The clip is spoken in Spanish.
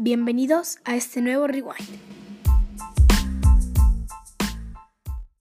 Bienvenidos a este nuevo Rewind.